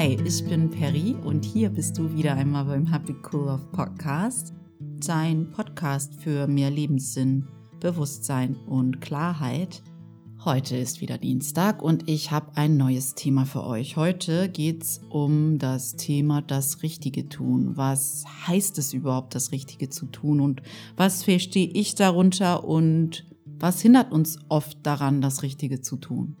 Hi, ich bin Perry und hier bist du wieder einmal beim Happy Cool of Podcast, dein Podcast für mehr Lebenssinn, Bewusstsein und Klarheit. Heute ist wieder Dienstag und ich habe ein neues Thema für euch. Heute geht es um das Thema das Richtige tun. Was heißt es überhaupt, das Richtige zu tun und was verstehe ich darunter und was hindert uns oft daran, das Richtige zu tun?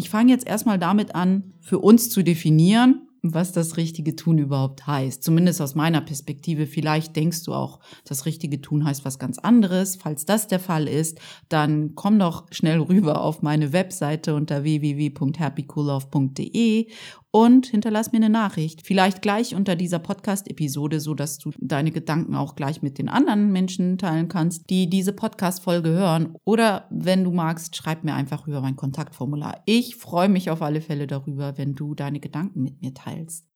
Ich fange jetzt erstmal damit an, für uns zu definieren, was das richtige Tun überhaupt heißt. Zumindest aus meiner Perspektive. Vielleicht denkst du auch, das richtige Tun heißt was ganz anderes. Falls das der Fall ist, dann komm doch schnell rüber auf meine Webseite unter www.happycoolove.de und hinterlass mir eine Nachricht. Vielleicht gleich unter dieser Podcast-Episode, so dass du deine Gedanken auch gleich mit den anderen Menschen teilen kannst, die diese Podcast-Folge hören. Oder wenn du magst, schreib mir einfach über mein Kontaktformular. Ich freue mich auf alle Fälle darüber, wenn du deine Gedanken mit mir teilst.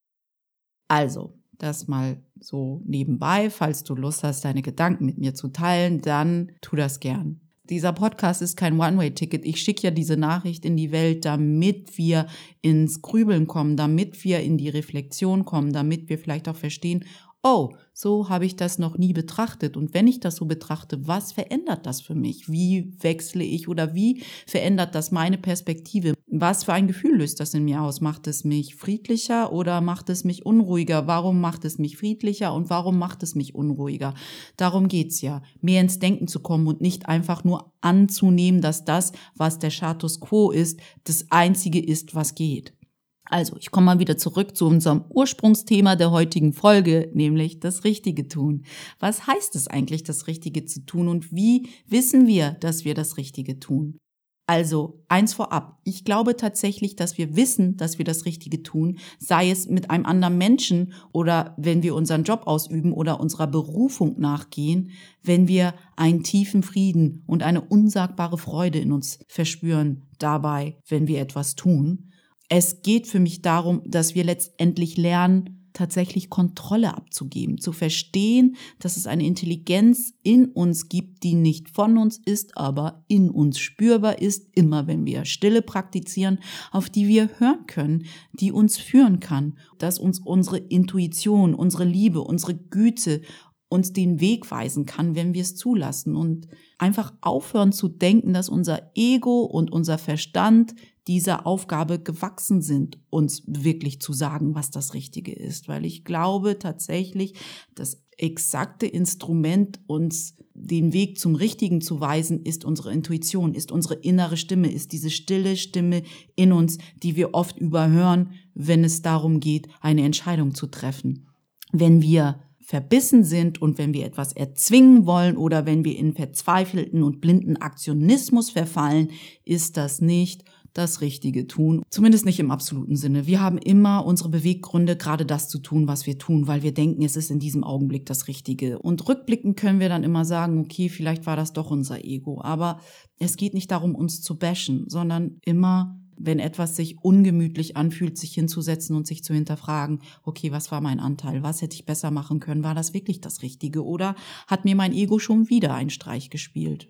Also, das mal so nebenbei. Falls du Lust hast, deine Gedanken mit mir zu teilen, dann tu das gern dieser Podcast ist kein One-Way-Ticket. Ich schicke ja diese Nachricht in die Welt, damit wir ins Grübeln kommen, damit wir in die Reflexion kommen, damit wir vielleicht auch verstehen, oh, so habe ich das noch nie betrachtet. Und wenn ich das so betrachte, was verändert das für mich? Wie wechsle ich oder wie verändert das meine Perspektive? Was für ein Gefühl löst das in mir aus? Macht es mich friedlicher oder macht es mich unruhiger? Warum macht es mich friedlicher und warum macht es mich unruhiger? Darum geht's ja, mehr ins Denken zu kommen und nicht einfach nur anzunehmen, dass das, was der Status quo ist, das Einzige ist, was geht. Also, ich komme mal wieder zurück zu unserem Ursprungsthema der heutigen Folge, nämlich das Richtige tun. Was heißt es eigentlich, das Richtige zu tun und wie wissen wir, dass wir das Richtige tun? Also, eins vorab. Ich glaube tatsächlich, dass wir wissen, dass wir das Richtige tun, sei es mit einem anderen Menschen oder wenn wir unseren Job ausüben oder unserer Berufung nachgehen, wenn wir einen tiefen Frieden und eine unsagbare Freude in uns verspüren dabei, wenn wir etwas tun. Es geht für mich darum, dass wir letztendlich lernen, tatsächlich Kontrolle abzugeben, zu verstehen, dass es eine Intelligenz in uns gibt, die nicht von uns ist, aber in uns spürbar ist, immer wenn wir Stille praktizieren, auf die wir hören können, die uns führen kann, dass uns unsere Intuition, unsere Liebe, unsere Güte uns den Weg weisen kann, wenn wir es zulassen. Und einfach aufhören zu denken, dass unser Ego und unser Verstand dieser Aufgabe gewachsen sind, uns wirklich zu sagen, was das Richtige ist. Weil ich glaube tatsächlich, das exakte Instrument, uns den Weg zum Richtigen zu weisen, ist unsere Intuition, ist unsere innere Stimme, ist diese stille Stimme in uns, die wir oft überhören, wenn es darum geht, eine Entscheidung zu treffen. Wenn wir verbissen sind und wenn wir etwas erzwingen wollen oder wenn wir in verzweifelten und blinden Aktionismus verfallen, ist das nicht das Richtige tun. Zumindest nicht im absoluten Sinne. Wir haben immer unsere Beweggründe, gerade das zu tun, was wir tun, weil wir denken, es ist in diesem Augenblick das Richtige. Und rückblickend können wir dann immer sagen, okay, vielleicht war das doch unser Ego. Aber es geht nicht darum, uns zu bashen, sondern immer wenn etwas sich ungemütlich anfühlt, sich hinzusetzen und sich zu hinterfragen, okay, was war mein Anteil? Was hätte ich besser machen können? War das wirklich das Richtige? Oder hat mir mein Ego schon wieder einen Streich gespielt?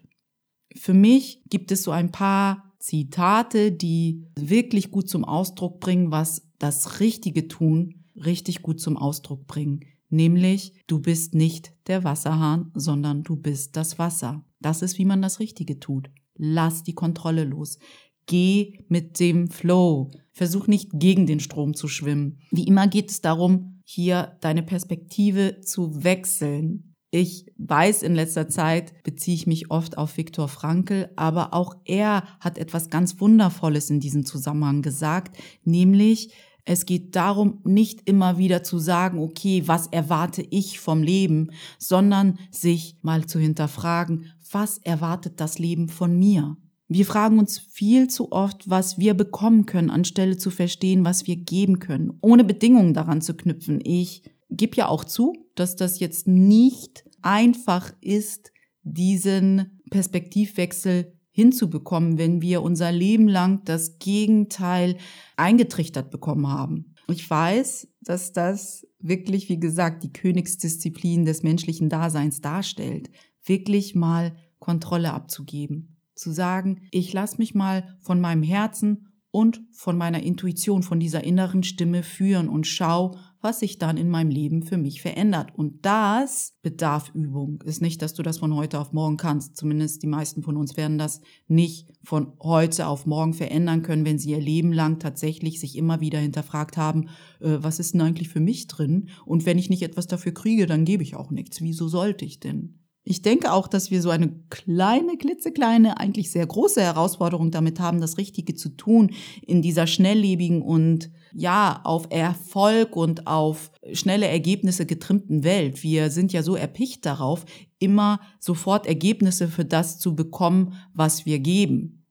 Für mich gibt es so ein paar Zitate, die wirklich gut zum Ausdruck bringen, was das richtige Tun richtig gut zum Ausdruck bringen. Nämlich, du bist nicht der Wasserhahn, sondern du bist das Wasser. Das ist, wie man das Richtige tut. Lass die Kontrolle los. Geh mit dem Flow. Versuch nicht gegen den Strom zu schwimmen. Wie immer geht es darum, hier deine Perspektive zu wechseln. Ich weiß, in letzter Zeit beziehe ich mich oft auf Viktor Frankl, aber auch er hat etwas ganz Wundervolles in diesem Zusammenhang gesagt, nämlich es geht darum, nicht immer wieder zu sagen, okay, was erwarte ich vom Leben, sondern sich mal zu hinterfragen, was erwartet das Leben von mir? Wir fragen uns viel zu oft, was wir bekommen können, anstelle zu verstehen, was wir geben können, ohne Bedingungen daran zu knüpfen. Ich gebe ja auch zu, dass das jetzt nicht einfach ist, diesen Perspektivwechsel hinzubekommen, wenn wir unser Leben lang das Gegenteil eingetrichtert bekommen haben. Ich weiß, dass das wirklich, wie gesagt, die Königsdisziplin des menschlichen Daseins darstellt, wirklich mal Kontrolle abzugeben, zu sagen, ich lasse mich mal von meinem Herzen und von meiner Intuition, von dieser inneren Stimme führen und schau, was sich dann in meinem Leben für mich verändert. Und das bedarf Übung. Ist nicht, dass du das von heute auf morgen kannst. Zumindest die meisten von uns werden das nicht von heute auf morgen verändern können, wenn sie ihr Leben lang tatsächlich sich immer wieder hinterfragt haben, äh, was ist denn eigentlich für mich drin? Und wenn ich nicht etwas dafür kriege, dann gebe ich auch nichts. Wieso sollte ich denn? Ich denke auch, dass wir so eine kleine, klitzekleine, eigentlich sehr große Herausforderung damit haben, das Richtige zu tun in dieser schnelllebigen und ja, auf Erfolg und auf schnelle Ergebnisse getrimmten Welt. Wir sind ja so erpicht darauf, immer sofort Ergebnisse für das zu bekommen, was wir geben.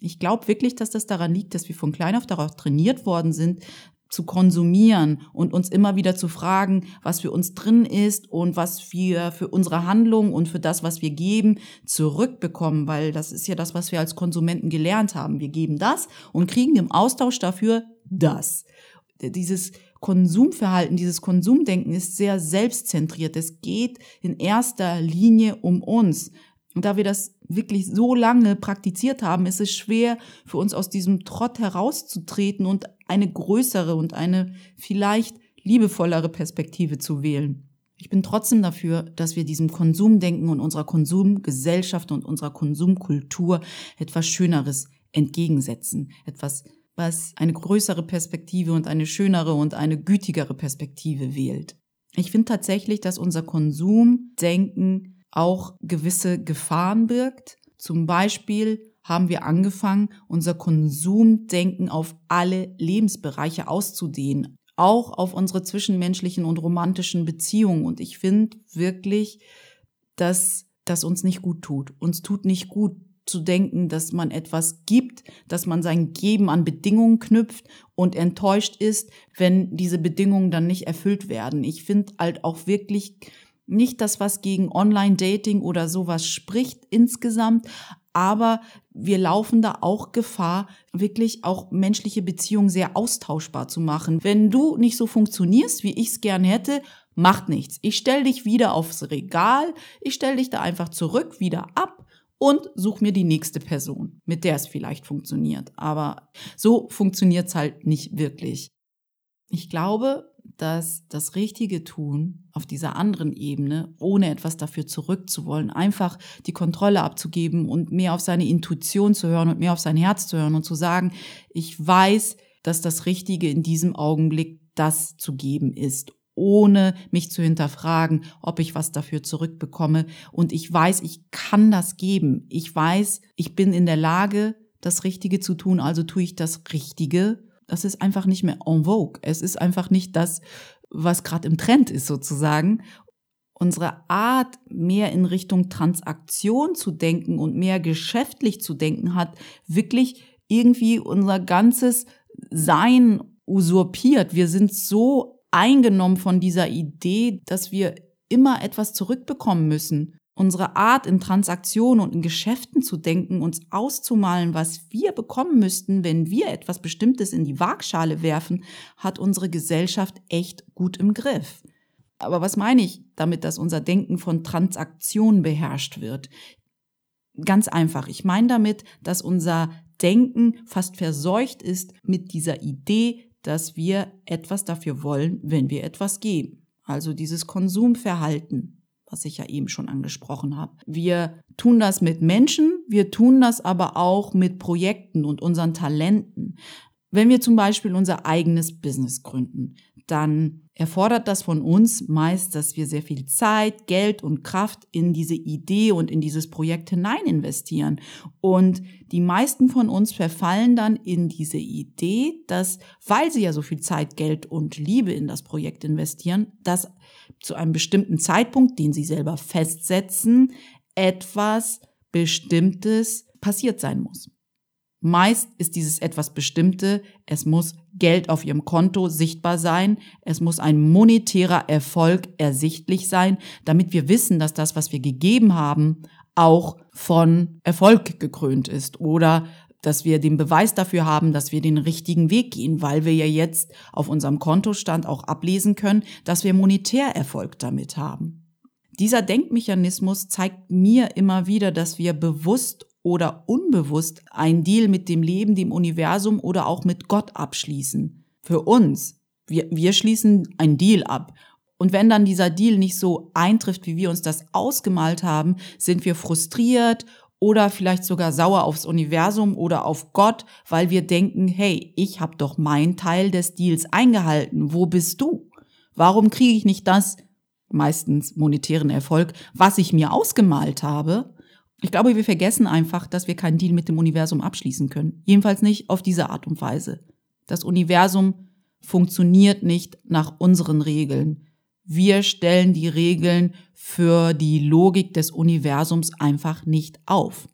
Ich glaube wirklich, dass das daran liegt, dass wir von klein auf darauf trainiert worden sind, zu konsumieren und uns immer wieder zu fragen, was für uns drin ist und was wir für unsere Handlung und für das, was wir geben, zurückbekommen, weil das ist ja das, was wir als Konsumenten gelernt haben. Wir geben das und kriegen im Austausch dafür das. Dieses Konsumverhalten, dieses Konsumdenken ist sehr selbstzentriert. Es geht in erster Linie um uns. Und da wir das wirklich so lange praktiziert haben, ist es schwer für uns aus diesem Trott herauszutreten und eine größere und eine vielleicht liebevollere Perspektive zu wählen. Ich bin trotzdem dafür, dass wir diesem Konsumdenken und unserer Konsumgesellschaft und unserer Konsumkultur etwas Schöneres entgegensetzen. Etwas, was eine größere Perspektive und eine schönere und eine gütigere Perspektive wählt. Ich finde tatsächlich, dass unser Konsumdenken auch gewisse Gefahren birgt. Zum Beispiel haben wir angefangen, unser Konsumdenken auf alle Lebensbereiche auszudehnen, auch auf unsere zwischenmenschlichen und romantischen Beziehungen. Und ich finde wirklich, dass das uns nicht gut tut. Uns tut nicht gut zu denken, dass man etwas gibt, dass man sein Geben an Bedingungen knüpft und enttäuscht ist, wenn diese Bedingungen dann nicht erfüllt werden. Ich finde halt auch wirklich nicht das, was gegen Online-Dating oder sowas spricht insgesamt, aber wir laufen da auch Gefahr, wirklich auch menschliche Beziehungen sehr austauschbar zu machen. Wenn du nicht so funktionierst, wie ich es gern hätte, macht nichts. Ich stell dich wieder aufs Regal, ich stell dich da einfach zurück, wieder ab und such mir die nächste Person, mit der es vielleicht funktioniert. Aber so funktioniert's halt nicht wirklich. Ich glaube, dass das Richtige tun auf dieser anderen Ebene, ohne etwas dafür zurückzuwollen, einfach die Kontrolle abzugeben und mehr auf seine Intuition zu hören und mehr auf sein Herz zu hören und zu sagen, ich weiß, dass das Richtige in diesem Augenblick das zu geben ist, ohne mich zu hinterfragen, ob ich was dafür zurückbekomme. Und ich weiß, ich kann das geben. Ich weiß, ich bin in der Lage, das Richtige zu tun, also tue ich das Richtige das ist einfach nicht mehr en vogue. Es ist einfach nicht das, was gerade im Trend ist sozusagen. Unsere Art, mehr in Richtung Transaktion zu denken und mehr geschäftlich zu denken, hat wirklich irgendwie unser ganzes Sein usurpiert. Wir sind so eingenommen von dieser Idee, dass wir immer etwas zurückbekommen müssen unsere Art in Transaktionen und in Geschäften zu denken, uns auszumalen, was wir bekommen müssten, wenn wir etwas Bestimmtes in die Waagschale werfen, hat unsere Gesellschaft echt gut im Griff. Aber was meine ich damit, dass unser Denken von Transaktionen beherrscht wird? Ganz einfach. Ich meine damit, dass unser Denken fast verseucht ist mit dieser Idee, dass wir etwas dafür wollen, wenn wir etwas geben. Also dieses Konsumverhalten, was ich ja eben schon angesprochen habe. Wir tun das mit Menschen, wir tun das aber auch mit Projekten und unseren Talenten. Wenn wir zum Beispiel unser eigenes Business gründen, dann erfordert das von uns meist, dass wir sehr viel Zeit, Geld und Kraft in diese Idee und in dieses Projekt hinein investieren. Und die meisten von uns verfallen dann in diese Idee, dass, weil sie ja so viel Zeit, Geld und Liebe in das Projekt investieren, dass zu einem bestimmten Zeitpunkt, den sie selber festsetzen, etwas Bestimmtes passiert sein muss. Meist ist dieses etwas Bestimmte, es muss Geld auf ihrem Konto sichtbar sein, es muss ein monetärer Erfolg ersichtlich sein, damit wir wissen, dass das, was wir gegeben haben, auch von Erfolg gekrönt ist oder dass wir den Beweis dafür haben, dass wir den richtigen Weg gehen, weil wir ja jetzt auf unserem Kontostand auch ablesen können, dass wir monetär Erfolg damit haben. Dieser Denkmechanismus zeigt mir immer wieder, dass wir bewusst oder unbewusst einen Deal mit dem Leben, dem Universum oder auch mit Gott abschließen. Für uns. Wir, wir schließen einen Deal ab. Und wenn dann dieser Deal nicht so eintrifft, wie wir uns das ausgemalt haben, sind wir frustriert oder vielleicht sogar sauer aufs Universum oder auf Gott, weil wir denken, hey, ich habe doch meinen Teil des Deals eingehalten. Wo bist du? Warum kriege ich nicht das, meistens monetären Erfolg, was ich mir ausgemalt habe? Ich glaube, wir vergessen einfach, dass wir keinen Deal mit dem Universum abschließen können. Jedenfalls nicht auf diese Art und Weise. Das Universum funktioniert nicht nach unseren Regeln. Wir stellen die Regeln für die Logik des Universums einfach nicht auf.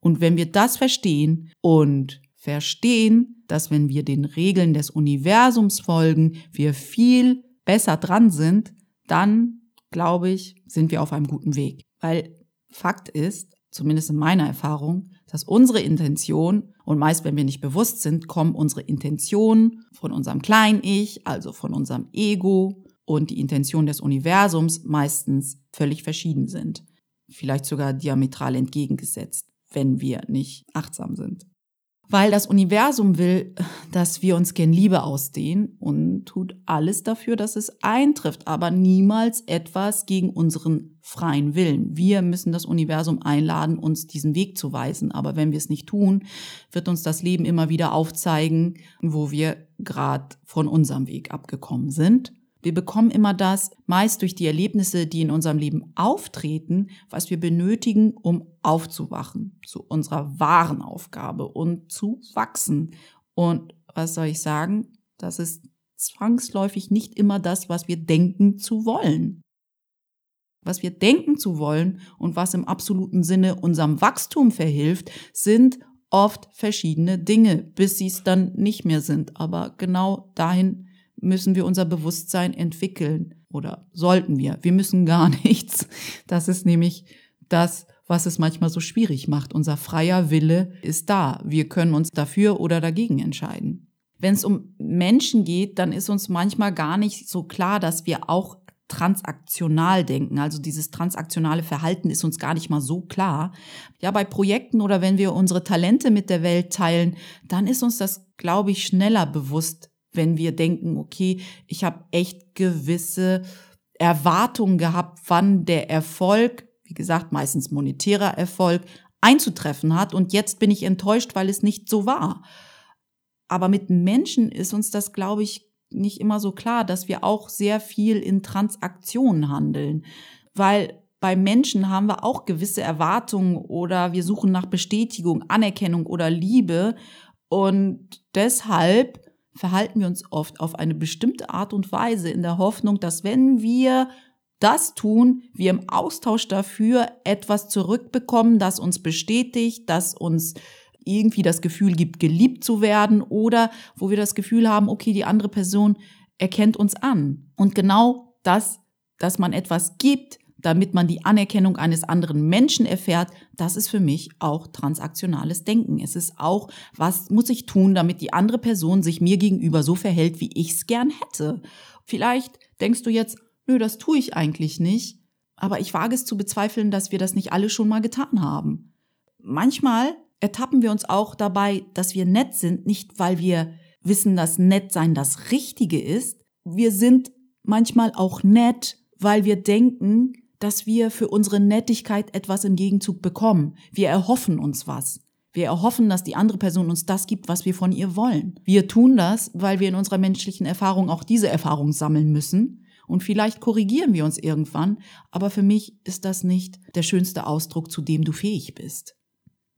Und wenn wir das verstehen und verstehen, dass wenn wir den Regeln des Universums folgen, wir viel besser dran sind, dann, glaube ich, sind wir auf einem guten Weg. Weil Fakt ist, zumindest in meiner Erfahrung, dass unsere Intention, und meist wenn wir nicht bewusst sind, kommen unsere Intentionen von unserem kleinen Ich, also von unserem Ego, und die Intention des Universums meistens völlig verschieden sind. Vielleicht sogar diametral entgegengesetzt, wenn wir nicht achtsam sind weil das Universum will, dass wir uns gen Liebe ausdehnen und tut alles dafür, dass es eintrifft, aber niemals etwas gegen unseren freien Willen. Wir müssen das Universum einladen, uns diesen Weg zu weisen, aber wenn wir es nicht tun, wird uns das Leben immer wieder aufzeigen, wo wir gerade von unserem Weg abgekommen sind wir bekommen immer das, meist durch die Erlebnisse, die in unserem Leben auftreten, was wir benötigen, um aufzuwachen zu unserer wahren Aufgabe und zu wachsen. Und was soll ich sagen? Das ist zwangsläufig nicht immer das, was wir denken zu wollen. Was wir denken zu wollen und was im absoluten Sinne unserem Wachstum verhilft, sind oft verschiedene Dinge, bis sie es dann nicht mehr sind. Aber genau dahin müssen wir unser Bewusstsein entwickeln oder sollten wir. Wir müssen gar nichts. Das ist nämlich das, was es manchmal so schwierig macht. Unser freier Wille ist da. Wir können uns dafür oder dagegen entscheiden. Wenn es um Menschen geht, dann ist uns manchmal gar nicht so klar, dass wir auch transaktional denken. Also dieses transaktionale Verhalten ist uns gar nicht mal so klar. Ja, bei Projekten oder wenn wir unsere Talente mit der Welt teilen, dann ist uns das, glaube ich, schneller bewusst, wenn wir denken, okay, ich habe echt gewisse Erwartungen gehabt, wann der Erfolg, wie gesagt, meistens monetärer Erfolg, einzutreffen hat. Und jetzt bin ich enttäuscht, weil es nicht so war. Aber mit Menschen ist uns das, glaube ich, nicht immer so klar, dass wir auch sehr viel in Transaktionen handeln, weil bei Menschen haben wir auch gewisse Erwartungen oder wir suchen nach Bestätigung, Anerkennung oder Liebe. Und deshalb verhalten wir uns oft auf eine bestimmte Art und Weise in der Hoffnung, dass wenn wir das tun, wir im Austausch dafür etwas zurückbekommen, das uns bestätigt, das uns irgendwie das Gefühl gibt, geliebt zu werden oder wo wir das Gefühl haben, okay, die andere Person erkennt uns an. Und genau das, dass man etwas gibt, damit man die Anerkennung eines anderen Menschen erfährt, das ist für mich auch transaktionales Denken. Es ist auch, was muss ich tun, damit die andere Person sich mir gegenüber so verhält, wie ich es gern hätte. Vielleicht denkst du jetzt, nö, das tue ich eigentlich nicht, aber ich wage es zu bezweifeln, dass wir das nicht alle schon mal getan haben. Manchmal ertappen wir uns auch dabei, dass wir nett sind, nicht weil wir wissen, dass nett sein das Richtige ist. Wir sind manchmal auch nett, weil wir denken, dass wir für unsere Nettigkeit etwas im Gegenzug bekommen. Wir erhoffen uns was. Wir erhoffen, dass die andere Person uns das gibt, was wir von ihr wollen. Wir tun das, weil wir in unserer menschlichen Erfahrung auch diese Erfahrung sammeln müssen. Und vielleicht korrigieren wir uns irgendwann, aber für mich ist das nicht der schönste Ausdruck, zu dem du fähig bist.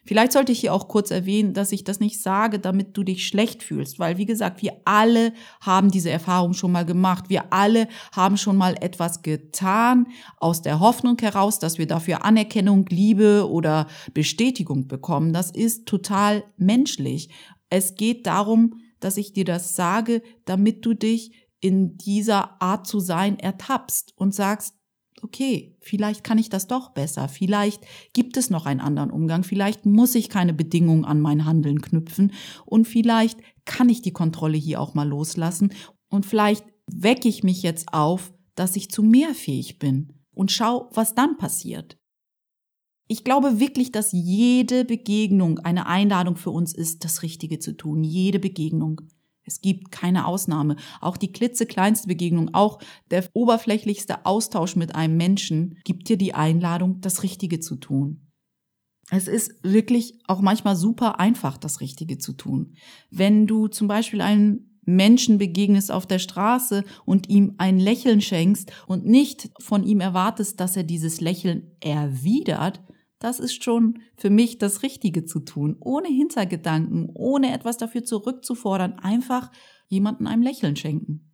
Vielleicht sollte ich hier auch kurz erwähnen, dass ich das nicht sage, damit du dich schlecht fühlst, weil wie gesagt, wir alle haben diese Erfahrung schon mal gemacht. Wir alle haben schon mal etwas getan aus der Hoffnung heraus, dass wir dafür Anerkennung, Liebe oder Bestätigung bekommen. Das ist total menschlich. Es geht darum, dass ich dir das sage, damit du dich in dieser Art zu sein ertappst und sagst, okay, vielleicht kann ich das doch besser, vielleicht gibt es noch einen anderen Umgang, vielleicht muss ich keine Bedingungen an mein Handeln knüpfen und vielleicht kann ich die Kontrolle hier auch mal loslassen und vielleicht wecke ich mich jetzt auf, dass ich zu mehr fähig bin und schau, was dann passiert. Ich glaube wirklich, dass jede Begegnung eine Einladung für uns ist, das Richtige zu tun. Jede Begegnung. Es gibt keine Ausnahme. Auch die klitzekleinste Begegnung, auch der oberflächlichste Austausch mit einem Menschen gibt dir die Einladung, das Richtige zu tun. Es ist wirklich auch manchmal super einfach, das Richtige zu tun. Wenn du zum Beispiel einem Menschen begegnest auf der Straße und ihm ein Lächeln schenkst und nicht von ihm erwartest, dass er dieses Lächeln erwidert, das ist schon für mich das Richtige zu tun, ohne Hintergedanken, ohne etwas dafür zurückzufordern, einfach jemanden einem Lächeln schenken.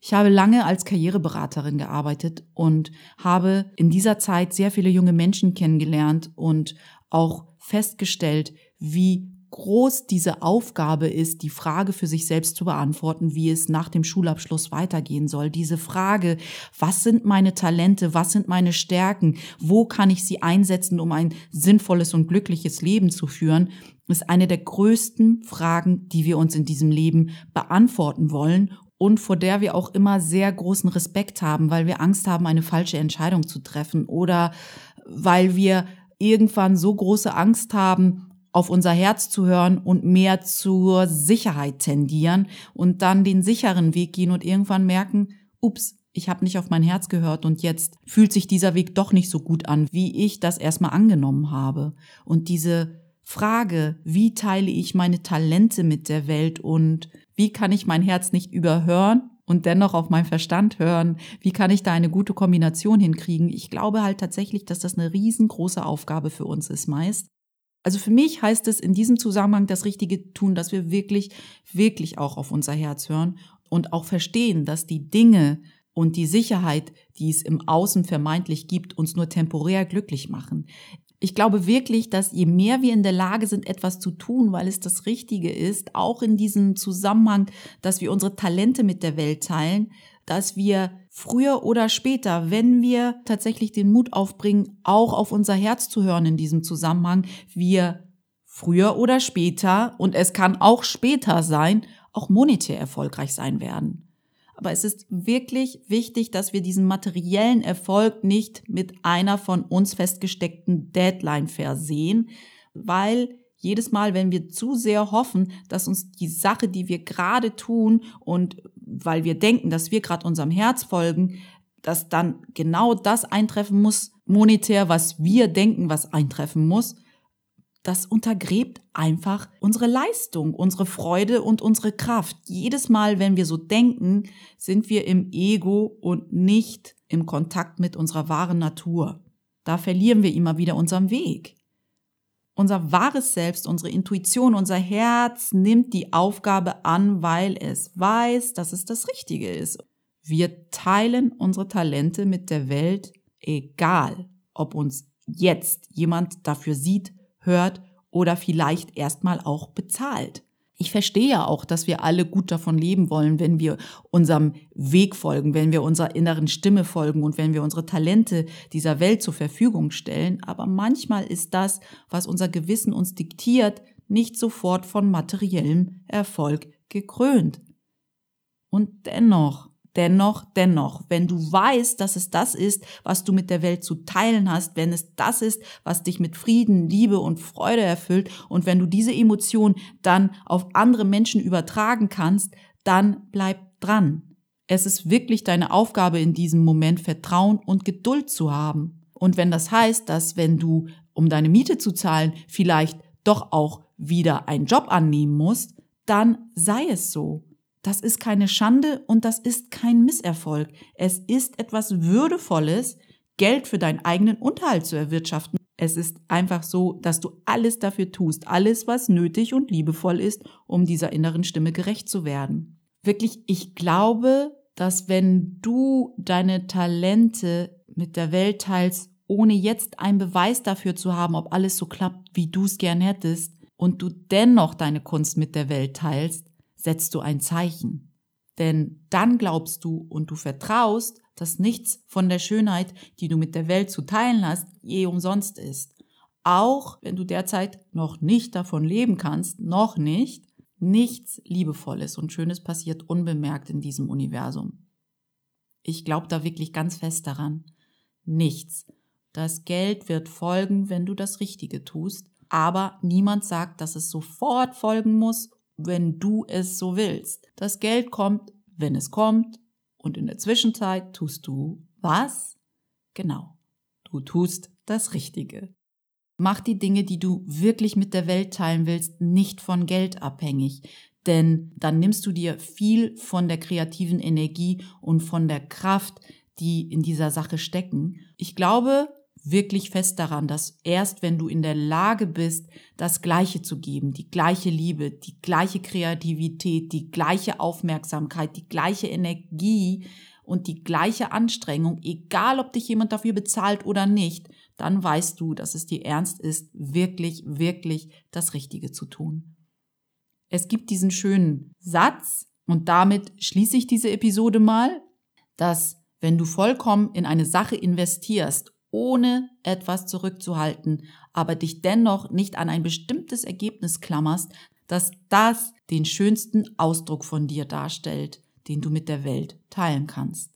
Ich habe lange als Karriereberaterin gearbeitet und habe in dieser Zeit sehr viele junge Menschen kennengelernt und auch festgestellt, wie groß diese Aufgabe ist, die Frage für sich selbst zu beantworten, wie es nach dem Schulabschluss weitergehen soll. Diese Frage, was sind meine Talente, was sind meine Stärken, wo kann ich sie einsetzen, um ein sinnvolles und glückliches Leben zu führen, ist eine der größten Fragen, die wir uns in diesem Leben beantworten wollen und vor der wir auch immer sehr großen Respekt haben, weil wir Angst haben, eine falsche Entscheidung zu treffen oder weil wir irgendwann so große Angst haben, auf unser Herz zu hören und mehr zur Sicherheit tendieren und dann den sicheren Weg gehen und irgendwann merken, ups, ich habe nicht auf mein Herz gehört und jetzt fühlt sich dieser Weg doch nicht so gut an, wie ich das erstmal angenommen habe. Und diese Frage, wie teile ich meine Talente mit der Welt und wie kann ich mein Herz nicht überhören und dennoch auf meinen Verstand hören? Wie kann ich da eine gute Kombination hinkriegen? Ich glaube halt tatsächlich, dass das eine riesengroße Aufgabe für uns ist meist. Also für mich heißt es in diesem Zusammenhang das Richtige tun, dass wir wirklich, wirklich auch auf unser Herz hören und auch verstehen, dass die Dinge und die Sicherheit, die es im Außen vermeintlich gibt, uns nur temporär glücklich machen. Ich glaube wirklich, dass je mehr wir in der Lage sind, etwas zu tun, weil es das Richtige ist, auch in diesem Zusammenhang, dass wir unsere Talente mit der Welt teilen, dass wir früher oder später, wenn wir tatsächlich den Mut aufbringen, auch auf unser Herz zu hören in diesem Zusammenhang, wir früher oder später, und es kann auch später sein, auch monetär erfolgreich sein werden. Aber es ist wirklich wichtig, dass wir diesen materiellen Erfolg nicht mit einer von uns festgesteckten Deadline versehen, weil jedes Mal, wenn wir zu sehr hoffen, dass uns die Sache, die wir gerade tun und weil wir denken, dass wir gerade unserem Herz folgen, dass dann genau das eintreffen muss, monetär, was wir denken, was eintreffen muss, das untergräbt einfach unsere Leistung, unsere Freude und unsere Kraft. Jedes Mal, wenn wir so denken, sind wir im Ego und nicht im Kontakt mit unserer wahren Natur. Da verlieren wir immer wieder unseren Weg. Unser wahres Selbst, unsere Intuition, unser Herz nimmt die Aufgabe an, weil es weiß, dass es das Richtige ist. Wir teilen unsere Talente mit der Welt, egal ob uns jetzt jemand dafür sieht, hört oder vielleicht erstmal auch bezahlt ich verstehe ja auch, dass wir alle gut davon leben wollen, wenn wir unserem Weg folgen, wenn wir unserer inneren Stimme folgen und wenn wir unsere Talente dieser Welt zur Verfügung stellen. Aber manchmal ist das, was unser Gewissen uns diktiert, nicht sofort von materiellem Erfolg gekrönt. Und dennoch Dennoch, dennoch, wenn du weißt, dass es das ist, was du mit der Welt zu teilen hast, wenn es das ist, was dich mit Frieden, Liebe und Freude erfüllt und wenn du diese Emotion dann auf andere Menschen übertragen kannst, dann bleib dran. Es ist wirklich deine Aufgabe in diesem Moment, Vertrauen und Geduld zu haben. Und wenn das heißt, dass wenn du, um deine Miete zu zahlen, vielleicht doch auch wieder einen Job annehmen musst, dann sei es so. Das ist keine Schande und das ist kein Misserfolg. Es ist etwas Würdevolles, Geld für deinen eigenen Unterhalt zu erwirtschaften. Es ist einfach so, dass du alles dafür tust, alles, was nötig und liebevoll ist, um dieser inneren Stimme gerecht zu werden. Wirklich, ich glaube, dass wenn du deine Talente mit der Welt teilst, ohne jetzt einen Beweis dafür zu haben, ob alles so klappt, wie du es gern hättest, und du dennoch deine Kunst mit der Welt teilst, setzt du ein Zeichen. Denn dann glaubst du und du vertraust, dass nichts von der Schönheit, die du mit der Welt zu teilen hast, je umsonst ist. Auch wenn du derzeit noch nicht davon leben kannst, noch nicht, nichts Liebevolles und Schönes passiert unbemerkt in diesem Universum. Ich glaube da wirklich ganz fest daran. Nichts. Das Geld wird folgen, wenn du das Richtige tust, aber niemand sagt, dass es sofort folgen muss, wenn du es so willst. Das Geld kommt, wenn es kommt, und in der Zwischenzeit tust du was? Genau, du tust das Richtige. Mach die Dinge, die du wirklich mit der Welt teilen willst, nicht von Geld abhängig, denn dann nimmst du dir viel von der kreativen Energie und von der Kraft, die in dieser Sache stecken. Ich glaube wirklich fest daran, dass erst wenn du in der Lage bist, das Gleiche zu geben, die gleiche Liebe, die gleiche Kreativität, die gleiche Aufmerksamkeit, die gleiche Energie und die gleiche Anstrengung, egal ob dich jemand dafür bezahlt oder nicht, dann weißt du, dass es dir ernst ist, wirklich, wirklich das Richtige zu tun. Es gibt diesen schönen Satz, und damit schließe ich diese Episode mal, dass wenn du vollkommen in eine Sache investierst, ohne etwas zurückzuhalten, aber dich dennoch nicht an ein bestimmtes Ergebnis klammerst, dass das den schönsten Ausdruck von dir darstellt, den du mit der Welt teilen kannst.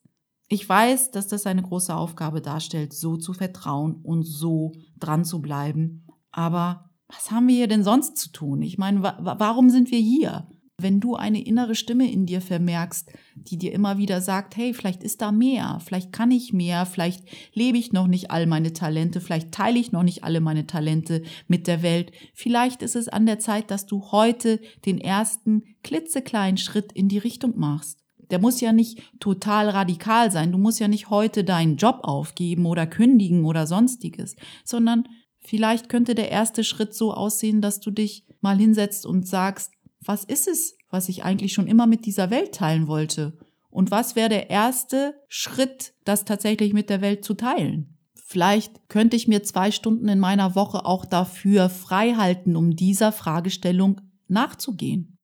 Ich weiß, dass das eine große Aufgabe darstellt, so zu vertrauen und so dran zu bleiben. Aber was haben wir hier denn sonst zu tun? Ich meine, wa warum sind wir hier? Wenn du eine innere Stimme in dir vermerkst, die dir immer wieder sagt, hey, vielleicht ist da mehr, vielleicht kann ich mehr, vielleicht lebe ich noch nicht all meine Talente, vielleicht teile ich noch nicht alle meine Talente mit der Welt, vielleicht ist es an der Zeit, dass du heute den ersten klitzekleinen Schritt in die Richtung machst. Der muss ja nicht total radikal sein. Du musst ja nicht heute deinen Job aufgeben oder kündigen oder sonstiges, sondern vielleicht könnte der erste Schritt so aussehen, dass du dich mal hinsetzt und sagst, was ist es, was ich eigentlich schon immer mit dieser Welt teilen wollte? Und was wäre der erste Schritt, das tatsächlich mit der Welt zu teilen? Vielleicht könnte ich mir zwei Stunden in meiner Woche auch dafür frei halten, um dieser Fragestellung nachzugehen.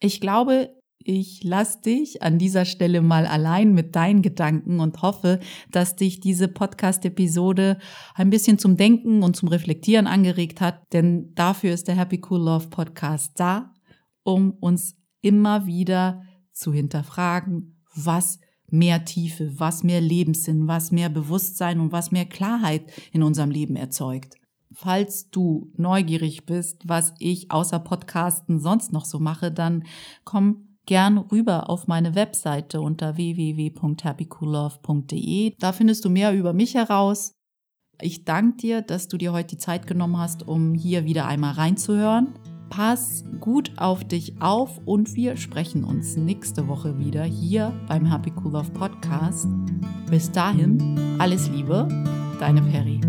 Ich glaube, ich lasse dich an dieser Stelle mal allein mit deinen Gedanken und hoffe, dass dich diese Podcast-Episode ein bisschen zum Denken und zum Reflektieren angeregt hat, denn dafür ist der Happy Cool Love Podcast da, um uns immer wieder zu hinterfragen, was mehr Tiefe, was mehr Lebenssinn, was mehr Bewusstsein und was mehr Klarheit in unserem Leben erzeugt. Falls du neugierig bist, was ich außer Podcasten sonst noch so mache, dann komm gern rüber auf meine Webseite unter www.happycoollove.de. Da findest du mehr über mich heraus. Ich danke dir, dass du dir heute die Zeit genommen hast, um hier wieder einmal reinzuhören. Pass gut auf dich auf und wir sprechen uns nächste Woche wieder hier beim Happy Cool Love Podcast. Bis dahin, alles Liebe, deine Perry.